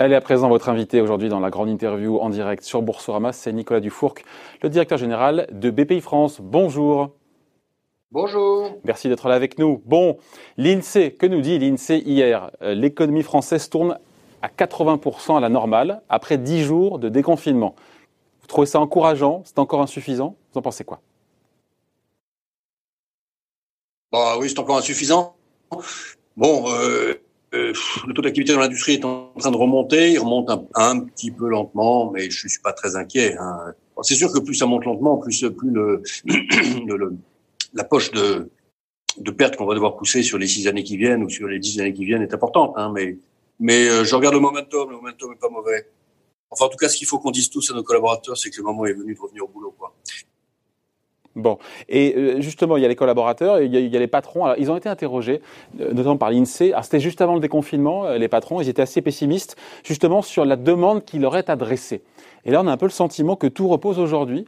Elle est à présent votre invité aujourd'hui dans la grande interview en direct sur Boursorama. C'est Nicolas Dufourc, le directeur général de BPI France. Bonjour. Bonjour. Merci d'être là avec nous. Bon, l'INSEE, que nous dit l'INSEE hier? L'économie française tourne à 80% à la normale après 10 jours de déconfinement. Vous trouvez ça encourageant? C'est encore insuffisant? Vous en pensez quoi? Bah oui, c'est encore insuffisant. Bon, euh, euh, le taux d'activité dans l'industrie est en train de remonter. Il remonte un, petit peu lentement, mais je suis pas très inquiet. Hein. C'est sûr que plus ça monte lentement, plus plus le, le, la poche de de pertes qu'on va devoir pousser sur les six années qui viennent ou sur les dix années qui viennent est importante. Hein, mais mais euh, je regarde le momentum. Le momentum est pas mauvais. Enfin, en tout cas, ce qu'il faut qu'on dise tous à nos collaborateurs, c'est que le moment est venu de revenir au boulot. Quoi. Bon, et euh, justement, il y a les collaborateurs, il y a, les patrons. Alors, ils ont été interrogés, euh, notamment par l'INSEE. Alors, c'était juste avant le déconfinement, euh, les patrons, ils étaient assez pessimistes, justement sur la demande qui leur est adressée. Et là, on a un peu le sentiment que tout repose aujourd'hui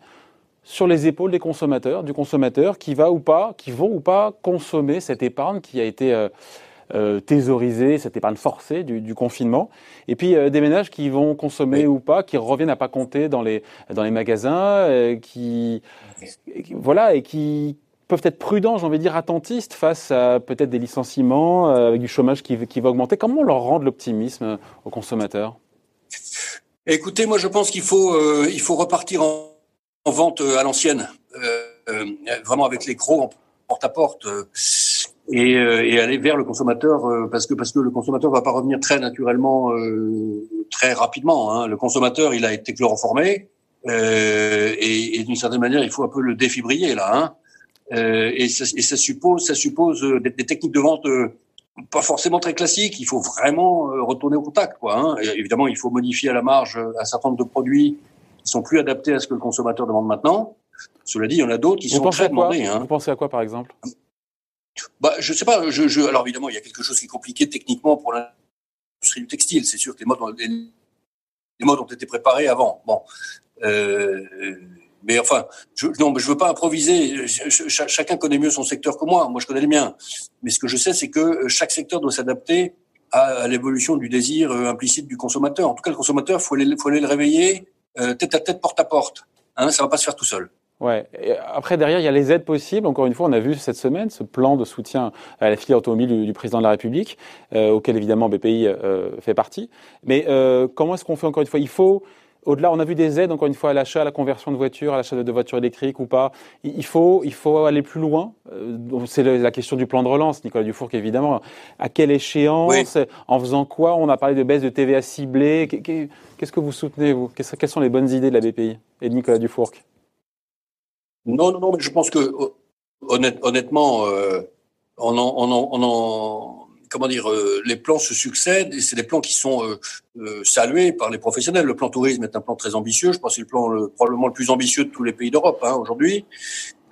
sur les épaules des consommateurs, du consommateur qui va ou pas, qui vont ou pas consommer cette épargne qui a été euh, euh, thésaurisée, cette épargne forcée du, du confinement. Et puis euh, des ménages qui vont consommer ou pas, qui reviennent à pas compter dans les dans les magasins, euh, qui voilà et qui peuvent être prudents, j'ai envie de dire attentistes face à peut-être des licenciements, avec du chômage qui, qui va augmenter. Comment on leur rend de l'optimisme aux consommateurs? Écoutez, moi je pense qu'il faut il faut repartir en, en vente à l'ancienne, vraiment avec les crocs en porte à porte et, euh, et, aller vers le consommateur euh, parce que parce que le consommateur va pas revenir très naturellement euh, très rapidement. Hein. Le consommateur, il a été chloroformé et, et d'une certaine manière, il faut un peu le défibriller là. Hein. et, ça, et ça suppose ça suppose des, des techniques de vente pas forcément très classiques. Il faut vraiment retourner au contact, quoi. Hein. évidemment, il faut modifier à la marge un certain nombre de produits qui sont plus adaptés à ce que le consommateur demande maintenant. Cela dit, il y en a d'autres qui Vous sont très demandés. Hein. Vous pensez à quoi, par exemple? Bah, je sais pas. Alors évidemment, il y a quelque chose qui est compliqué techniquement pour l'industrie du textile. C'est sûr que les modes, ont, été préparés avant. Bon, euh, mais enfin, je, non, mais je veux pas improviser. chacun connaît mieux son secteur que moi. Moi, je connais le mien. Mais ce que je sais, c'est que chaque secteur doit s'adapter à, l'évolution du désir euh, implicite du consommateur. En tout cas, le consommateur, faut faut aller le réveiller euh, tête à tête, porte à porte. Hein, ça va pas se faire tout seul. Ouais. après, derrière, il y a les aides possibles. Encore une fois, on a vu cette semaine ce plan de soutien à la filière automobile du, président de la République, euh, auquel évidemment BPI euh, fait partie. Mais euh, comment est-ce qu'on fait encore une fois? Il faut, au-delà, on a vu des aides, encore une fois, à l'achat, à la conversion de voitures, à l'achat de, voitures électriques ou pas. Il faut, il faut aller plus loin. C'est la question du plan de relance, Nicolas Dufourc, évidemment. À quelle échéance En faisant quoi? On a parlé de baisse de TVA ciblée. Qu'est-ce que vous soutenez, vous? Quelles sont les bonnes idées de la BPI et de Nicolas Dufourc non, non, non, mais je pense que honnêtement, euh, on, en, on, en, on en, comment dire, euh, les plans se succèdent et c'est des plans qui sont euh, euh, salués par les professionnels. Le plan tourisme est un plan très ambitieux. Je pense que c'est le plan le, probablement le plus ambitieux de tous les pays d'Europe hein, aujourd'hui.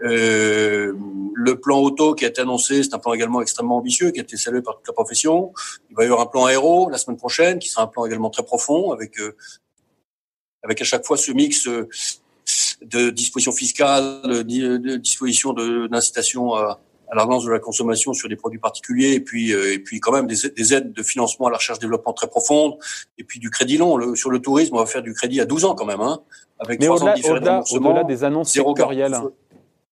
Euh, le plan auto qui a été annoncé, c'est un plan également extrêmement ambitieux, qui a été salué par toute la profession. Il va y avoir un plan aéro la semaine prochaine, qui sera un plan également très profond, avec avec à chaque fois ce mix de dispositions fiscales, de dispositions d'incitation à, à la relance de la consommation sur des produits particuliers, et puis euh, et puis quand même des, des, aides de financement à la recherche développement très profonde, et puis du crédit long. Le, sur le tourisme, on va faire du crédit à 12 ans quand même, hein, avec Mais au-delà au des annonces sectorielles.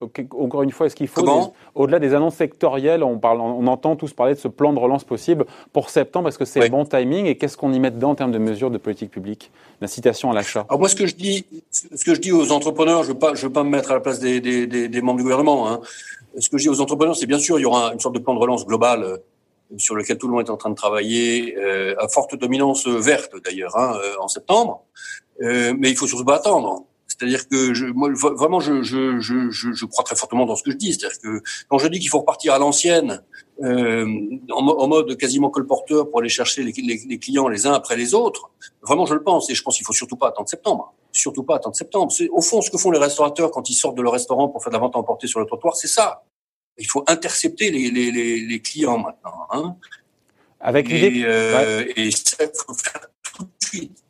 Encore une fois, est-ce qu'il faut, au-delà des annonces sectorielles, on, parle, on entend tous parler de ce plan de relance possible pour septembre. Est-ce que c'est le bon timing et qu'est-ce qu'on y met dedans en termes de mesures de politique publique, d'incitation à l'achat? Alors moi, ce que je dis, ce que je dis aux entrepreneurs, je veux pas, je veux pas me mettre à la place des, des, des, des membres du gouvernement. Hein. Ce que je dis aux entrepreneurs, c'est bien sûr, il y aura une sorte de plan de relance global euh, sur lequel tout le monde est en train de travailler, euh, à forte dominance verte d'ailleurs, hein, euh, en septembre. Euh, mais il faut surtout pas attendre. C'est-à-dire que je, moi, vraiment, je, je, je, je, crois très fortement dans ce que je dis. C'est-à-dire que quand je dis qu'il faut repartir à l'ancienne, euh, en, en, mode quasiment colporteur pour aller chercher les, les, les, clients les uns après les autres, vraiment, je le pense. Et je pense qu'il faut surtout pas attendre septembre. Surtout pas attendre septembre. C'est au fond ce que font les restaurateurs quand ils sortent de leur restaurant pour faire de la vente à emporter sur le trottoir, c'est ça. Il faut intercepter les, les, les clients maintenant. Hein. Avec l'idée. Et, euh, et ça, il faut faire tout de suite.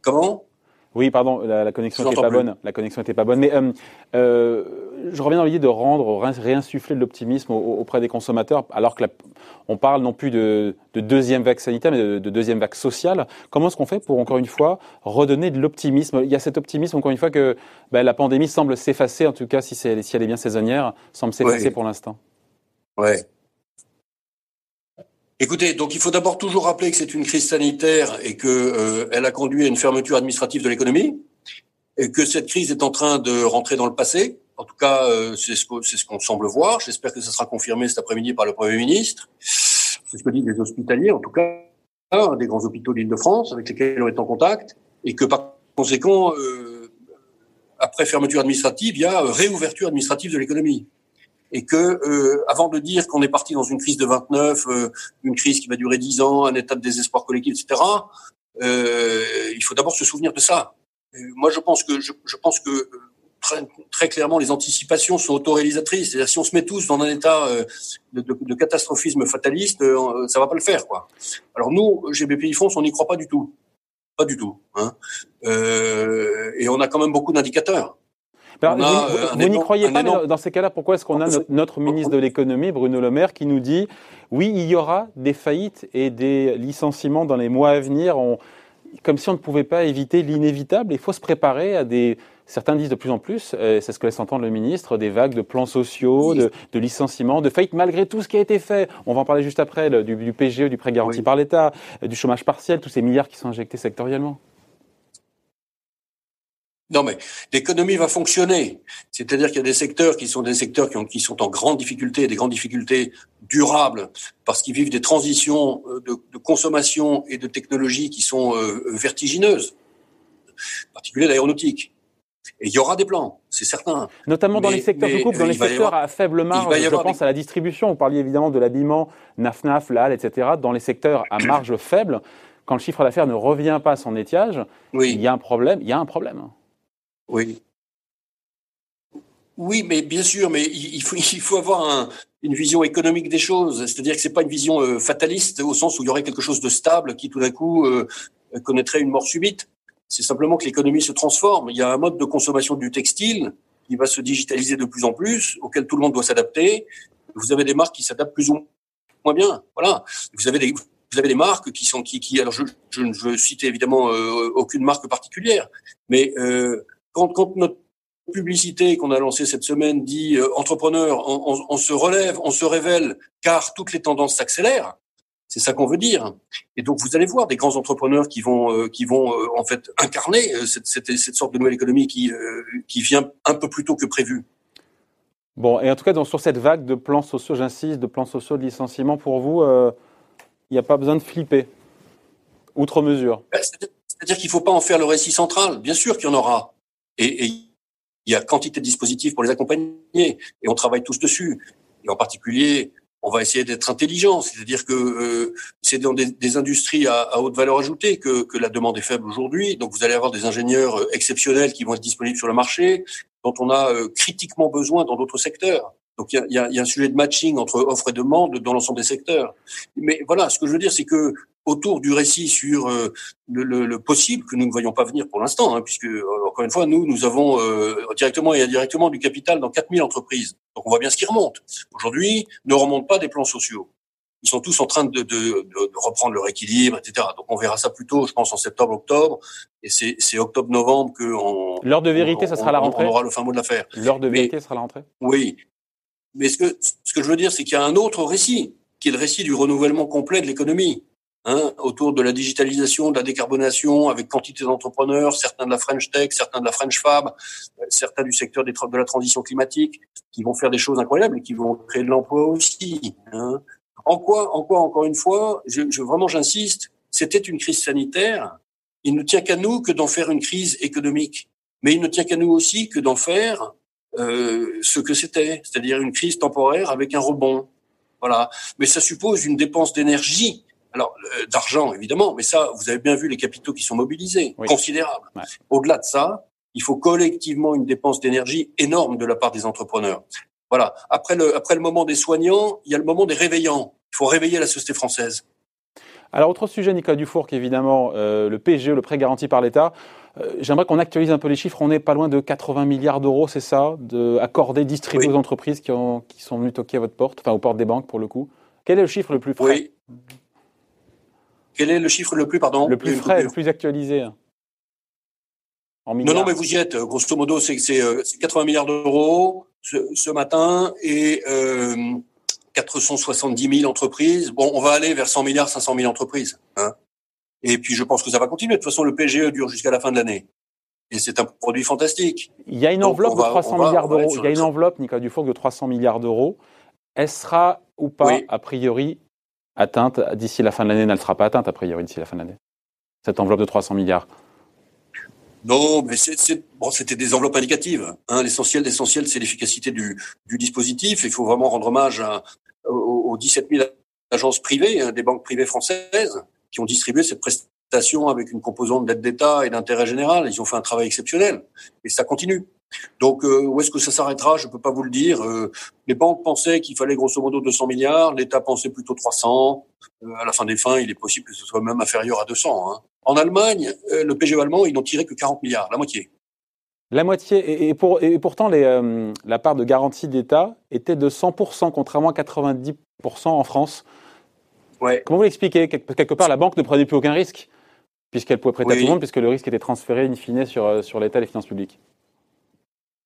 Comment? Oui, pardon, la, connexion n'était pas bonne. La connexion n'était pas bonne. Mais euh, euh, je reviens dans l'idée de rendre, réinsuffler de l'optimisme auprès des consommateurs, alors que on parle non plus de, deuxième vague sanitaire, mais de, deuxième vague sociale. Comment est-ce qu'on fait pour encore une fois redonner de l'optimisme? Il y a cet optimisme encore une fois que ben, la pandémie semble s'effacer, en tout cas si, si elle est bien saisonnière, semble s'effacer pour l'instant. Ouais. Écoutez, donc il faut d'abord toujours rappeler que c'est une crise sanitaire et que euh, elle a conduit à une fermeture administrative de l'économie et que cette crise est en train de rentrer dans le passé. En tout cas, euh, c'est ce qu'on ce semble voir. J'espère que ça sera confirmé cet après-midi par le Premier ministre. C'est ce que disent les hospitaliers, en tout cas, des grands hôpitaux d'Île-de-France avec lesquels on est en contact, et que par conséquent, euh, après fermeture administrative, il y a réouverture administrative de l'économie et que euh, avant de dire qu'on est parti dans une crise de 29, euh, une crise qui va durer 10 ans, un état de désespoir collectif, etc., euh, il faut d'abord se souvenir de ça. moi, je pense que je, je pense que euh, très, très, clairement, les anticipations sont autoréalisatrices. C'est-à-dire, si on se met tous dans un état euh, de, de, de, catastrophisme fataliste, ça va pas le faire, quoi. Alors nous, GBPI France, on n'y croit pas du tout, pas du tout. Hein. et on a quand même beaucoup d'indicateurs vous, n'y croyez pas, dans ces cas-là, pourquoi est-ce qu'on a notre, ministre de l'économie, Bruno Le Maire, qui nous dit oui, il y aura des faillites et des licenciements dans les mois à venir, comme si on ne pouvait pas éviter l'inévitable. Il faut se préparer à des. Certains disent de plus en plus, c'est ce que laisse entendre le ministre, des vagues de plans sociaux, de, licenciements, de faillites, malgré tout ce qui a été fait. On va en parler juste après, du, du PGE, du prêt garanti par l'État, du chômage partiel, tous ces milliards qui sont injectés sectoriellement. Non, mais l'économie va fonctionner. C'est-à-dire qu'il y a des secteurs qui sont des secteurs qui, ont, qui sont en grande difficulté, des grandes difficultés durables, parce qu'ils vivent des transitions euh, de, de, consommation et de technologie qui sont euh, vertigineuses, en particulier l'aéronautique. Et il y aura des plans, c'est certain. Notamment dans les secteurs, de coupe, dans les secteurs à faible marge, je pense à la distribution. Vous parliez évidemment de l'habillement, NAFNAF, LAL, etc. Dans les secteurs à marge faible, quand le chiffre d'affaires ne revient pas à son étiage, oui. il y a un problème. Il y a un problème. Oui. Oui, mais bien sûr, mais il faut, il faut avoir un, une vision économique des choses. C'est-à-dire que c'est pas une vision euh, fataliste au sens où il y aurait quelque chose de stable qui tout d'un coup euh, connaîtrait une mort subite. C'est simplement que l'économie se transforme. Il y a un mode de consommation du textile qui va se digitaliser de plus en plus, auquel tout le monde doit s'adapter. Vous avez des marques qui s'adaptent plus ou moins bien. Voilà. Vous avez des, vous avez des marques qui sont qui, qui alors je, je ne veux citer évidemment euh, aucune marque particulière, mais euh, quand, notre publicité qu'on a lancée cette semaine dit euh, entrepreneur, on, se relève, on se révèle, car toutes les tendances s'accélèrent. C'est ça qu'on veut dire. Et donc vous allez voir des grands entrepreneurs qui vont euh, qui vont euh, en fait incarner cette, cette, cette, sorte de nouvelle économie qui qui vient un peu plus tôt que prévu. Bon, et en tout cas, sur cette vague de plans sociaux, j'insiste, de plans sociaux de licenciement, pour vous, il n'y a pas besoin de flipper, outre mesure. Ben, c'est-à-dire qu'il ne faut pas en faire le récit central. Bien sûr qu'il y en aura. Et, il y a quantité de dispositifs pour les accompagner, et on travaille tous dessus. Et en particulier, on va essayer d'être intelligent, c'est-à-dire que euh, c'est dans des, industries à, haute valeur ajoutée que, la demande est faible aujourd'hui. Donc vous allez avoir des ingénieurs euh, exceptionnels qui vont être disponibles sur le marché, dont on a euh, critiquement besoin dans d'autres secteurs. Donc il y a, y a, un sujet de matching entre offre et demande dans l'ensemble des secteurs. Mais voilà, ce que je veux dire, c'est que autour du récit sur euh, le, le, le, possible que nous ne voyons pas venir pour l'instant, hein, puisque euh, encore une fois, nous, nous avons euh, directement et indirectement du capital dans 4000 entreprises. Donc on voit bien ce qui remonte. Aujourd'hui, ne remontent pas des plans sociaux. Ils sont tous en train de, de, de, reprendre leur équilibre, etc. Donc on verra ça plutôt, je pense, en septembre-octobre. Et c'est octobre-novembre que on, L'heure de vérité, ça sera la rentrée. On aura le fin mot de l'affaire. L'heure de vérité, sera la rentrée. Oui, mais ce que ce que je veux dire, c'est qu'il y a un autre récit, qui est le récit du renouvellement complet de l'économie. Hein, autour de la digitalisation, de la décarbonation, avec quantité d'entrepreneurs, certains de la French Tech, certains de la French Fab, euh, certains du secteur des, de la transition climatique, qui vont faire des choses incroyables et qui vont créer de l'emploi aussi. Hein. En quoi, en quoi, encore une fois, je, je vraiment j'insiste, c'était une crise sanitaire. Il ne tient qu'à nous que d'en faire une crise économique, mais il ne tient qu'à nous aussi que d'en faire euh, ce que c'était, c'est-à-dire une crise temporaire avec un rebond. Voilà. Mais ça suppose une dépense d'énergie alors, euh, d'argent, évidemment, mais ça, vous avez bien vu les capitaux qui sont mobilisés, considérables. Au-delà de ça, il faut collectivement une dépense d'énergie énorme de la part des entrepreneurs. Voilà. Après le, après le moment des soignants, il y a le moment des réveillants. Il faut réveiller la société française. Alors, autre sujet, Nicolas Dufour, évidemment, euh, le PGE, le prêt garanti par l'État. Euh, j'aimerais qu'on actualise un peu les chiffres. On est pas loin de 80 milliards d'euros, c'est ça, de accordés, distribués aux entreprises qui, ont, qui sont venues toquer à votre porte, enfin aux portes des banques pour le coup. Quel est le chiffre le plus frais? Quel est le chiffre le plus, pardon? Le plus frais, le plus actualisé en Non, non, mais vous y êtes. Grosso modo, c'est 80 milliards d'euros ce, matin et 470 000 entreprises. Bon, on va aller vers 100 milliards, 500 000 entreprises. Hein. Et puis, je pense que ça va continuer. De toute façon, le PGE dure jusqu'à la fin de l'année. Et c'est un produit fantastique. Il y a une enveloppe de 300 milliards d'euros. Il y a une enveloppe, Nicolas Dufour, de 300 milliards d'euros. Elle sera ou pas, a priori, atteinte d'ici la fin de l'année? Elle ne sera pas atteinte, a priori, d'ici la fin de l'année. Cette enveloppe de 300 milliards? Non, mais bon, c'était des enveloppes indicatives. Hein. L'essentiel, l'essentiel, c'est l'efficacité du, du dispositif. Il faut vraiment rendre hommage à, aux, 17 000 agences privées, hein, des banques privées françaises, qui ont distribué cette prestation avec une composante d'aide d'État et d'intérêt général. Ils ont fait un travail exceptionnel et ça continue. Donc, euh, où est-ce que ça s'arrêtera? Je peux pas vous le dire. Euh, les banques pensaient qu'il fallait grosso modo 200 milliards, l'État pensait plutôt 300. Euh, à la fin des fins, il est possible que ce soit même inférieur à 200. Hein. En Allemagne, le PGE allemand, ils n'ont tiré que 40 milliards, la moitié. La moitié, et, pour, et pourtant les, la part de garantie d'État était de 100%, contrairement à 90% en France. Ouais. Comment vous l'expliquez? Quelque part, la banque ne prenait plus aucun risque, puisqu'elle pouvait prêter à tout le monde, puisque le risque était transféré in fine sur, sur l'État et les finances publiques.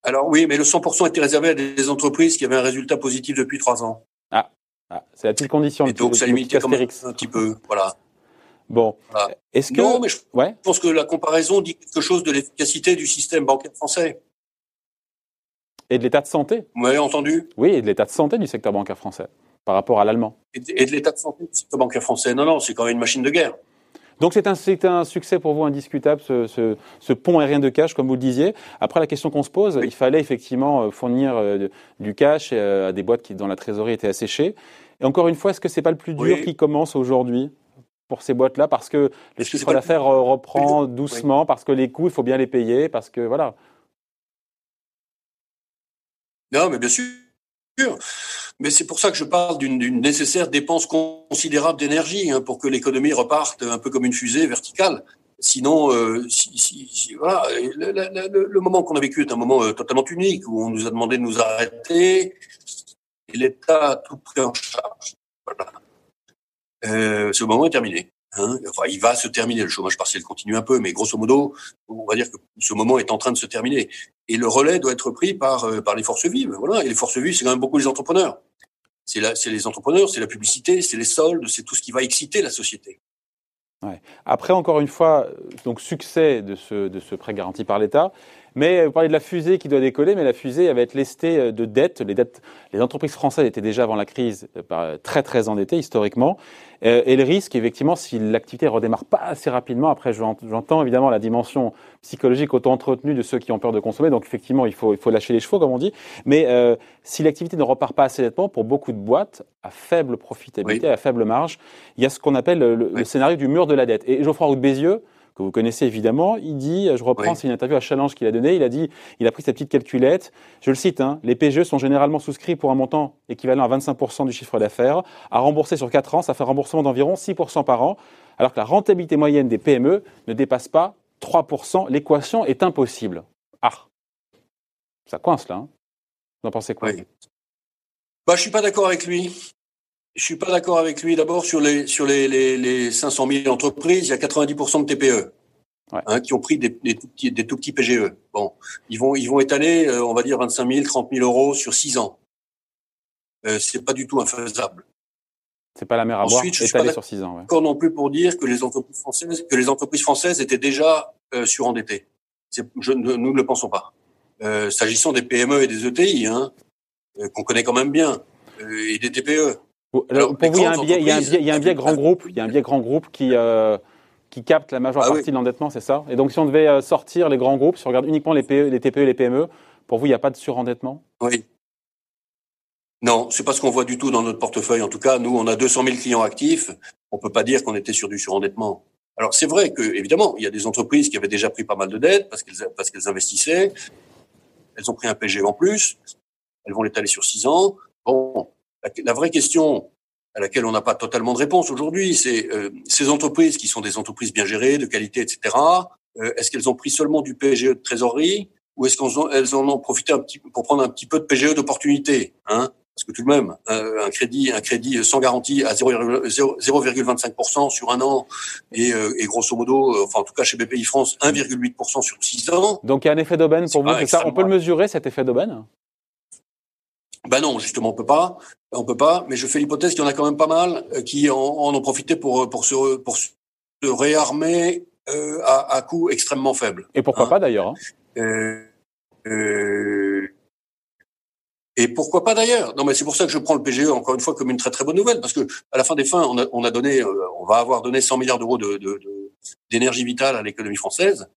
Alors oui, mais le 100% était réservé à des entreprises qui avaient un résultat positif depuis trois ans. Ah, ah c'est la petite condition. Et donc ça limitait un petit peu, voilà. Bon, est-ce que non, mais je pense que la comparaison dit quelque chose de l'efficacité du système bancaire français. Et de l'état de santé. Vous m'avez entendu? Oui, et de l'état de santé du secteur bancaire français par rapport à l'allemand. Et de l'état de santé du secteur bancaire français? Non, non, c'est quand même une machine de guerre. Donc c'est un, un, succès pour vous indiscutable, ce, ce, ce, pont aérien de cash, comme vous le disiez. Après, la question qu'on se pose, il fallait effectivement euh, fournir euh, du cash euh, à des boîtes qui, dont la trésorerie était asséchée. Et encore une fois, est-ce que c'est pas le plus dur qui commence aujourd'hui? Pour ces boîtes-là Parce que le chiffre d'affaires reprend doucement, parce que les coûts, il faut bien les payer, parce que voilà. Non, mais bien sûr. Mais c'est pour ça que je parle d'une nécessaire dépense considérable d'énergie hein, pour que l'économie reparte un peu comme une fusée verticale. Sinon, euh, si, voilà, le, moment qu'on a vécu est un moment euh, totalement unique où on nous a demandé de nous arrêter et l'État a tout pris en charge. Voilà. Euh, ce moment est terminé. Hein. Enfin, il va se terminer. Le chômage partiel continue un peu, mais grosso modo, on va dire que ce moment est en train de se terminer. Et le relais doit être pris par euh, par les forces vives. Voilà. Et les forces vives, c'est quand même beaucoup les entrepreneurs. C'est c'est les entrepreneurs, c'est la publicité, c'est les soldes, c'est tout ce qui va exciter la société. Ouais. Après, encore une fois, donc succès de ce de ce prêt garanti par l'État. Mais vous parlez de la fusée qui doit décoller, mais la fusée elle va être lestée euh, de dettes. Les dettes, les entreprises françaises étaient déjà avant la crise euh, très très endettées historiquement. Euh, et le risque, effectivement, si l'activité redémarre pas assez rapidement, après j'entends évidemment la dimension psychologique auto-entretenue de ceux qui ont peur de consommer. Donc effectivement, il faut il faut lâcher les chevaux comme on dit. Mais euh, si l'activité ne repart pas assez nettement, pour beaucoup de boîtes à faible profitabilité, à faible marge, il y a ce qu'on appelle le, scénario du mur de la dette. Et Geoffroy Roux Bézieux que vous connaissez évidemment, il dit, je reprends, c'est une interview à Challenge qu'il a donnée, il a dit, il a pris sa petite calculette, je le cite, hein, les PGE sont généralement souscrits pour un montant équivalent à 25% du chiffre d'affaires, à rembourser sur 4 ans, ça fait un remboursement d'environ 6% par an, alors que la rentabilité moyenne des PME ne dépasse pas 3%, l'équation est impossible. Ah, ça coince là, hein. vous en pensez quoi? Bah, Je suis pas d'accord avec lui. Je suis pas d'accord avec lui. D'abord, sur les, sur les, les, les 500 000 entreprises, il y a 90% de TPE. Hein, qui ont pris des, des, tout petits, des tout petits PGE. Bon, ils vont, ils vont étaler, euh, on va dire 25 000, 30 000 euros sur 6 ans. Euh, c'est pas du tout infaisable. C'est pas la mer à boire. Ensuite, je suis pas sur 6 ans. Encore non plus pour dire que les entreprises françaises, que les entreprises françaises étaient déjà euh, surendettées. Je, nous ne le pensons pas. Euh, S'agissant des PME et des ETI, hein, qu'on connaît quand même bien, et des TPE. Alors, pour vous, il y, a un biais, il, y a un biais, il y a un biais grand groupe, il y a un biais grand groupe qui, euh, qui capte la majeure ah partie de l'endettement, c'est ça Et donc, si on devait euh, sortir les grands groupes, si on regarde uniquement les, PE, les TPE et les PME, pour vous, il n'y a pas de surendettement? Oui. Non, c'est pas ce qu'on voit du tout dans notre portefeuille. En tout cas, nous, on a 200 000 clients actifs. On peut pas dire qu'on était sur du surendettement. Alors, c'est vrai que, évidemment, il y a des entreprises qui avaient déjà pris pas mal de dettes parce qu'elles, parce qu'elles investissaient. Elles ont pris un PG en plus. Elles vont l'étaler sur six ans. Bon, la, vraie question, à laquelle on n'a pas totalement de réponse aujourd'hui, c'est ces entreprises qui sont des entreprises bien gérées, de qualité, etc. Est-ce qu'elles ont pris seulement du PGE de trésorerie ou est-ce qu'elles en ont profité un petit, pour prendre un petit peu de PGE d'opportunité hein? Parce que tout de même, un crédit, un crédit sans garantie à 0,25% sur un an et, euh, et, grosso modo, euh, enfin en tout cas chez BPI France, 1,8% sur 6 ans. Donc il y a un effet d'aubaine pour vous, c'est ça? On peut le mesurer cet effet d'aubaine? Ben non, justement, on peut pas. On peut pas. Mais je fais l'hypothèse qu'il y en a quand même pas mal euh, qui en, en ont profité pour pour se pour se réarmer euh, à, à coût extrêmement faible. Et pourquoi hein pas d'ailleurs hein euh, euh, et pourquoi pas d'ailleurs Non, mais c'est pour ça que je prends le PGE encore une fois comme une très très bonne nouvelle, parce que à la fin des fins, on a, on a donné, euh, on va avoir donné 100 milliards d'euros de, d'énergie vitale à l'économie française.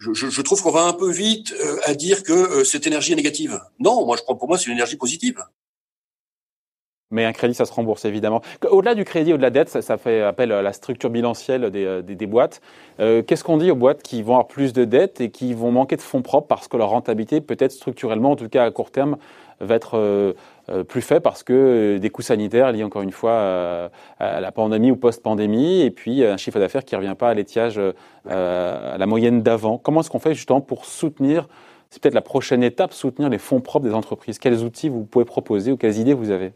Je, trouve qu'on va un peu vite euh, à dire que euh, cette énergie est négative. Non, moi je prends pour moi c'est une énergie positive. Mais un crédit, ça se rembourse évidemment. Au-delà du crédit, au-delà de la dette, ça, fait appel à la structure bilancielle des, des boîtes. Euh, Qu'est-ce qu'on dit aux boîtes qui vont avoir plus de dettes et qui vont manquer de fonds propres parce que leur rentabilité, peut-être structurellement, en tout cas à court terme, va être euh, euh, plus fait parce que euh, des coûts sanitaires liés encore une fois à la pandémie ou post-pandémie, et puis un chiffre d'affaires qui ne revient pas à l'étiage à la moyenne d'avant? Comment est-ce qu'on fait justement pour soutenir, c'est peut-être la prochaine étape, soutenir les fonds propres des entreprises? Quels outils vous pouvez proposer ou quelles idées vous avez?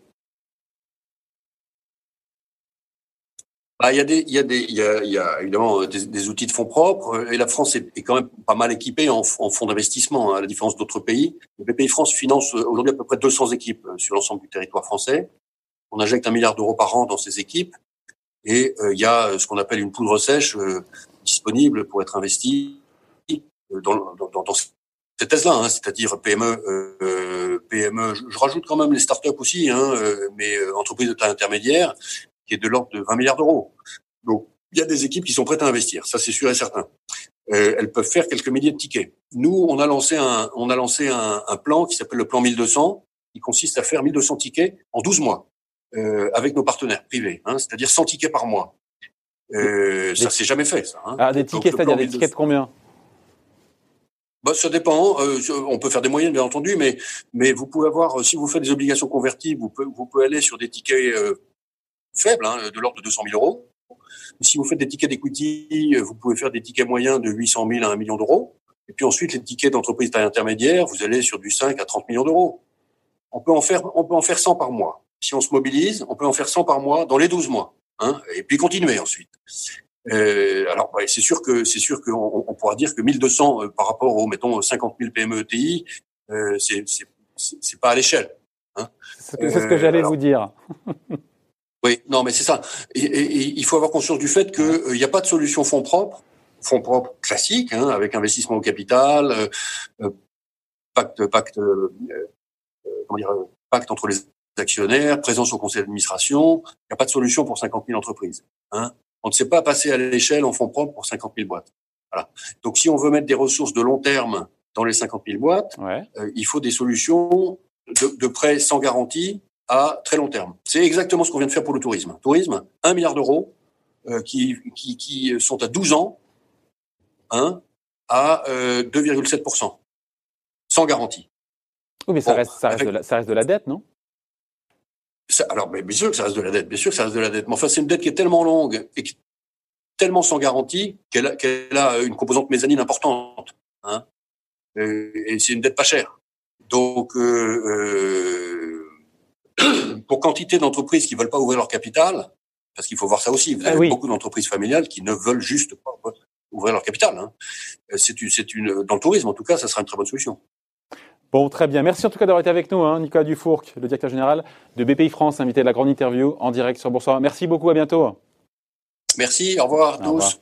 Il y a des, il y a y y a évidemment des, des, outils de fonds propres et la France est, est quand même pas mal équipée en, fonds d'investissement, hein, à la différence d'autres pays. Le BPI France finance aujourd'hui à peu près 200 équipes sur l'ensemble du territoire français. On injecte un milliard d'euros par an dans ces équipes et euh, il y a ce qu'on appelle une poudre sèche euh, disponible pour être investie dans, dans, dans, cette thèse-là, hein, c'est-à-dire PME, euh, PME. Je, je, rajoute quand même les startups aussi, hein, mais entreprises de taille intermédiaire qui est de l'ordre de 20 milliards d'euros. Donc, il y a des équipes qui sont prêtes à investir, ça c'est sûr et certain. Euh, elles peuvent faire quelques milliers de tickets. Nous, on a lancé un, on a lancé un, un plan qui s'appelle le plan 1200, qui consiste à faire 1200 tickets en 12 mois euh, avec nos partenaires privés, hein, c'est-à-dire 100 tickets par mois. Euh, ça s'est jamais fait, ça. Hein. Ah, des tickets, c'est-à-dire des tickets de combien? Bah, ça dépend. Euh, on peut faire des moyennes, bien entendu, mais mais vous pouvez avoir, si vous faites des obligations convertibles, vous pouvez vous pouvez aller sur des tickets faible, hein, de l'ordre de 200 000 euros. Si vous faites des tickets d'equity, vous pouvez faire des tickets moyens de 800 000 à 1 million d'euros. Et puis ensuite, les tickets d'entreprise taille intermédiaire, vous allez sur du 5 à 30 millions d'euros. On peut en faire, on peut en faire 100 par mois. Si on se mobilise, on peut en faire 100 par mois dans les 12 mois. Hein, et puis continuer ensuite. Euh, alors, ouais, c'est sûr que c'est sûr qu'on on pourra dire que 1200 euh, par rapport aux mettons 50 000 PME ETI, euh, c'est c'est pas à l'échelle. Hein. C'est ce que j'allais vous dire. Oui, non, mais c'est ça. Et, et, il faut avoir conscience du fait qu'il euh, n'y a pas de solution fonds propres, fonds propres classiques, hein, avec investissement au capital, euh, euh pacte, pacte, euh, euh, comment dire, pacte entre les actionnaires, présence au conseil d'administration. Il n'y a pas de solution pour 50 000 entreprises. Hein. On ne sait pas passer à l'échelle en fonds propres pour 50 000 boîtes. Voilà. Donc, si on veut mettre des ressources de long terme dans les 50 000 boîtes, ouais. il faut des solutions de, de prêts sans garantie à très long terme. C'est exactement ce qu'on vient de faire pour le tourisme. Tourisme, 1 milliard d'euros euh, qui, qui, qui, sont à 12 ans, hein, à euh, 2,7%, sans garantie. Oui, mais ça, bon, reste, ça, reste avec... de la, ça reste de la dette, non? Ça, Alors, mais bien sûr que ça reste de la dette, bien sûr que ça reste de la dette. Mais enfin, c'est une dette qui est tellement longue et qui, tellement sans garantie qu'elle a, qu a, une composante mésanine importante. Hein, et, et c'est une dette pas chère. Donc, euh, euh pour quantité d'entreprises qui veulent pas ouvrir leur capital, parce qu'il faut voir ça aussi, vous avez ah oui. beaucoup d'entreprises familiales qui ne veulent juste pas ouvrir leur capital. Hein. C'est une, une, dans le tourisme, en tout cas, ça sera une très bonne solution. Bon, très bien. Merci en tout cas d'avoir été avec nous, hein, Nicolas Dufourc, le directeur général de BPI France, invité de la grande interview en direct sur Boursorama. Merci beaucoup, à bientôt. Merci, au revoir à tous. Revoir.